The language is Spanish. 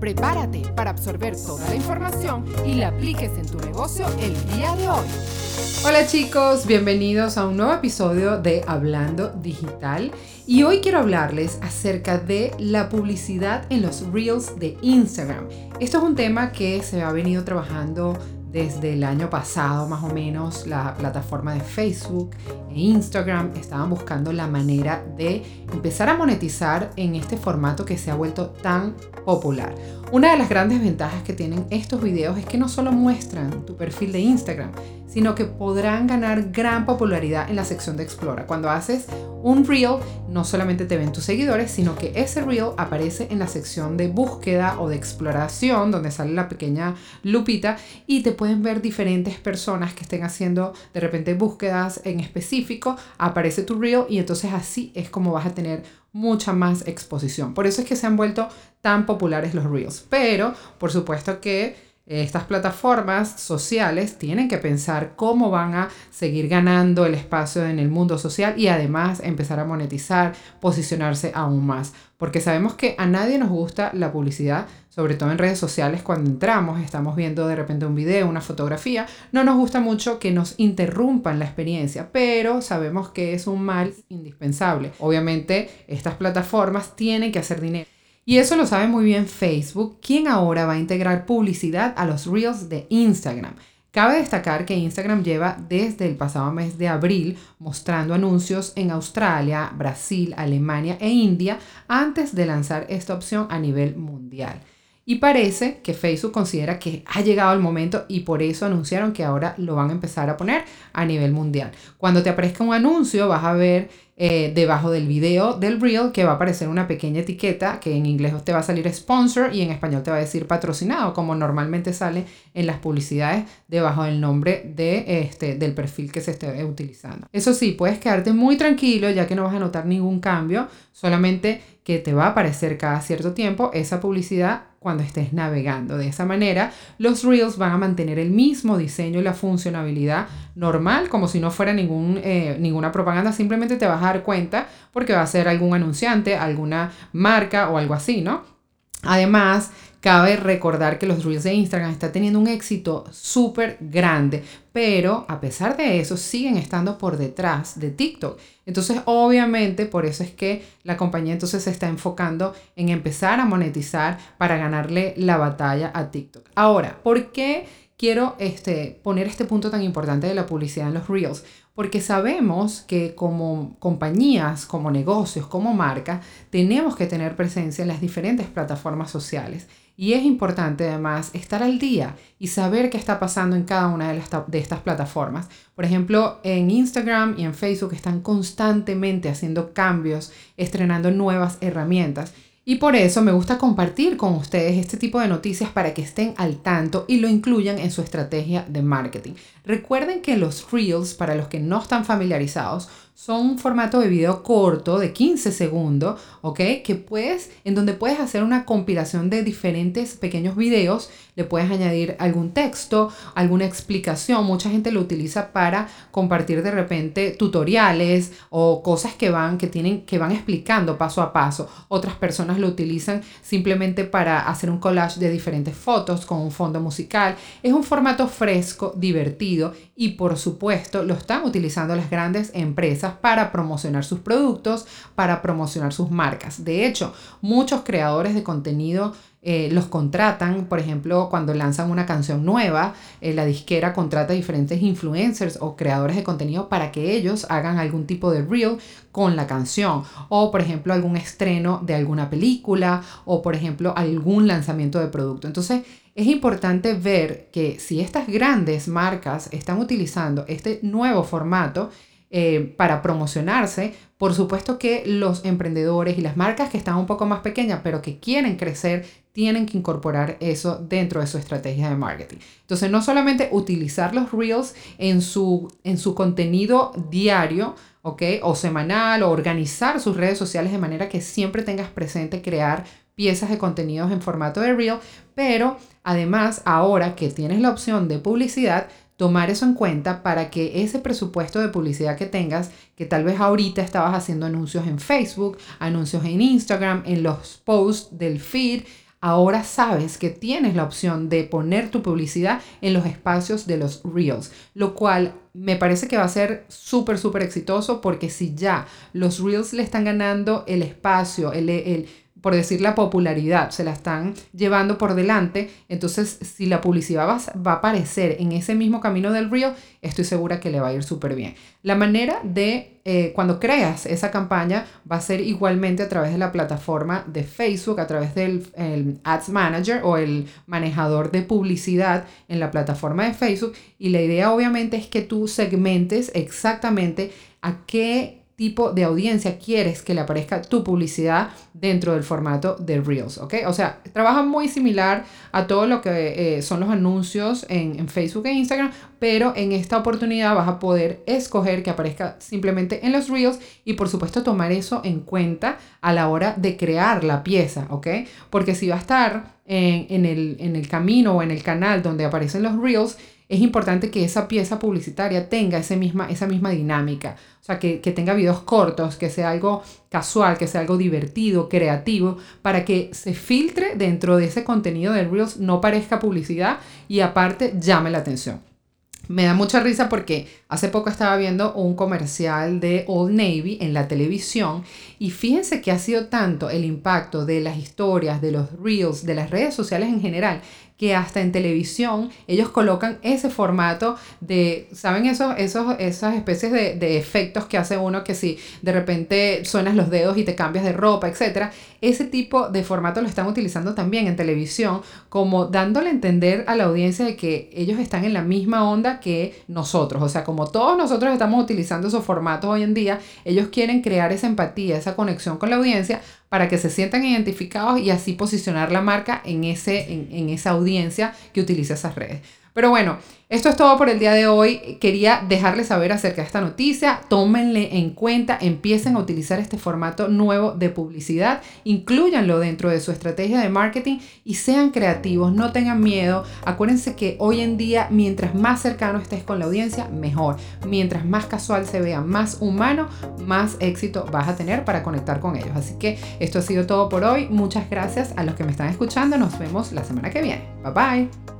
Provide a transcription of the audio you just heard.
Prepárate para absorber toda la información y la apliques en tu negocio el día de hoy. Hola chicos, bienvenidos a un nuevo episodio de Hablando Digital y hoy quiero hablarles acerca de la publicidad en los reels de Instagram. Esto es un tema que se ha venido trabajando desde el año pasado más o menos la plataforma de Facebook e Instagram estaban buscando la manera de empezar a monetizar en este formato que se ha vuelto tan popular. Una de las grandes ventajas que tienen estos videos es que no solo muestran tu perfil de Instagram, sino que podrán ganar gran popularidad en la sección de Explora. Cuando haces un reel, no solamente te ven tus seguidores, sino que ese reel aparece en la sección de búsqueda o de exploración, donde sale la pequeña lupita y te pueden ver diferentes personas que estén haciendo de repente búsquedas en específico, aparece tu reel y entonces así es como vas a tener mucha más exposición. Por eso es que se han vuelto tan populares los reels. Pero, por supuesto que estas plataformas sociales tienen que pensar cómo van a seguir ganando el espacio en el mundo social y además empezar a monetizar, posicionarse aún más. Porque sabemos que a nadie nos gusta la publicidad, sobre todo en redes sociales cuando entramos, estamos viendo de repente un video, una fotografía, no nos gusta mucho que nos interrumpan la experiencia, pero sabemos que es un mal indispensable. Obviamente estas plataformas tienen que hacer dinero. Y eso lo sabe muy bien Facebook, quien ahora va a integrar publicidad a los reels de Instagram. Cabe destacar que Instagram lleva desde el pasado mes de abril mostrando anuncios en Australia, Brasil, Alemania e India antes de lanzar esta opción a nivel mundial. Y parece que Facebook considera que ha llegado el momento y por eso anunciaron que ahora lo van a empezar a poner a nivel mundial. Cuando te aparezca un anuncio vas a ver eh, debajo del video del reel que va a aparecer una pequeña etiqueta que en inglés te va a salir sponsor y en español te va a decir patrocinado, como normalmente sale en las publicidades debajo del nombre de este, del perfil que se esté utilizando. Eso sí, puedes quedarte muy tranquilo ya que no vas a notar ningún cambio, solamente que te va a aparecer cada cierto tiempo esa publicidad cuando estés navegando. De esa manera, los Reels van a mantener el mismo diseño y la funcionalidad normal, como si no fuera ningún, eh, ninguna propaganda. Simplemente te vas a dar cuenta porque va a ser algún anunciante, alguna marca o algo así, ¿no? Además, Cabe recordar que los Reels de Instagram están teniendo un éxito súper grande, pero a pesar de eso siguen estando por detrás de TikTok. Entonces, obviamente, por eso es que la compañía entonces se está enfocando en empezar a monetizar para ganarle la batalla a TikTok. Ahora, ¿por qué quiero este, poner este punto tan importante de la publicidad en los Reels? Porque sabemos que como compañías, como negocios, como marca, tenemos que tener presencia en las diferentes plataformas sociales. Y es importante además estar al día y saber qué está pasando en cada una de, de, estas plataformas. Por ejemplo, en Instagram y en Facebook están constantemente haciendo cambios, estrenando nuevas herramientas. Y por eso me gusta compartir con ustedes este tipo de noticias para que estén al tanto y lo incluyan en su estrategia de marketing. Recuerden que los Reels, para los que no están familiarizados, son un formato de video corto de 15 segundos, ¿ok? Que puedes, en donde puedes hacer una compilación de diferentes pequeños videos, le puedes añadir algún texto, alguna explicación. Mucha gente lo utiliza para compartir de repente tutoriales o cosas que van, que tienen, que van explicando paso a paso. Otras personas lo utilizan simplemente para hacer un collage de diferentes fotos con un fondo musical. Es un formato fresco, divertido y por supuesto lo están utilizando las grandes empresas para promocionar sus productos, para promocionar sus marcas. De hecho, muchos creadores de contenido eh, los contratan, por ejemplo, cuando lanzan una canción nueva, eh, la disquera contrata diferentes influencers o creadores de contenido para que ellos hagan algún tipo de reel con la canción o, por ejemplo, algún estreno de alguna película o, por ejemplo, algún lanzamiento de producto. Entonces, es importante ver que si estas grandes marcas están utilizando este nuevo formato, eh, para promocionarse. Por supuesto que los emprendedores y las marcas que están un poco más pequeñas, pero que quieren crecer, tienen que incorporar eso dentro de su estrategia de marketing. Entonces, no solamente utilizar los reels en su, en su contenido diario, ¿ok? O semanal, o organizar sus redes sociales de manera que siempre tengas presente crear piezas de contenidos en formato de reel, pero Además, ahora que tienes la opción de publicidad, tomar eso en cuenta para que ese presupuesto de publicidad que tengas, que tal vez ahorita estabas haciendo anuncios en Facebook, anuncios en Instagram, en los posts del feed, ahora sabes que tienes la opción de poner tu publicidad en los espacios de los reels, lo cual me parece que va a ser súper, súper exitoso porque si ya los reels le están ganando el espacio, el, el por decir la popularidad, se la están llevando por delante. Entonces, si la publicidad va, va, a aparecer en ese mismo camino del río, estoy segura que le va a ir súper bien. La manera de, eh, cuando creas esa campaña, va a ser igualmente a través de la plataforma de Facebook, a través del Ads Manager o el manejador de publicidad en la plataforma de Facebook. Y la idea obviamente es que tú segmentes exactamente a qué tipo de audiencia quieres que le aparezca tu publicidad dentro del formato de Reels, ¿ok? O sea, trabaja muy similar a todo lo que eh, son los anuncios en, en, Facebook e Instagram, pero en esta oportunidad vas a poder escoger que aparezca simplemente en los Reels y por supuesto tomar eso en cuenta a la hora de crear la pieza, ¿ok? Porque si va a estar en, en, el, en el camino o en el canal donde aparecen los Reels, es importante que esa pieza publicitaria tenga ese misma, esa misma dinámica. O sea, que, que, tenga videos cortos, que sea algo casual, que sea algo divertido, creativo, para que se filtre dentro de ese contenido de Reels, no parezca publicidad y aparte llame la atención. Me da mucha risa porque hace poco estaba viendo un comercial de Old Navy en la televisión y fíjense que ha sido tanto el impacto de las historias, de los reels, de las redes sociales en general, que hasta en televisión ellos colocan ese formato de, ¿saben? Esos, esos, esas especies de, de efectos que hace uno que si de repente suenas los dedos y te cambias de ropa, etc. Ese tipo de formato lo están utilizando también en televisión, como dándole a entender a la audiencia de que ellos están en la misma onda que nosotros. O sea, como todos nosotros estamos utilizando esos formatos hoy en día, ellos quieren crear esa empatía, esa conexión con la audiencia para que se sientan identificados y así posicionar la marca en, ese, en, en esa audiencia que utiliza esas redes. Pero bueno, esto es todo por el día de hoy. Quería dejarles saber acerca de esta noticia. Tómenle en cuenta, empiecen a utilizar este formato nuevo de publicidad, incluyanlo dentro de su estrategia de marketing y sean creativos, no tengan miedo. Acuérdense que hoy en día, mientras más cercano estés con la audiencia, mejor. Mientras más casual se vea, más humano, más éxito vas a tener para conectar con ellos. Así que esto ha sido todo por hoy. Muchas gracias a los que me están escuchando. Nos vemos la semana que viene. Bye bye.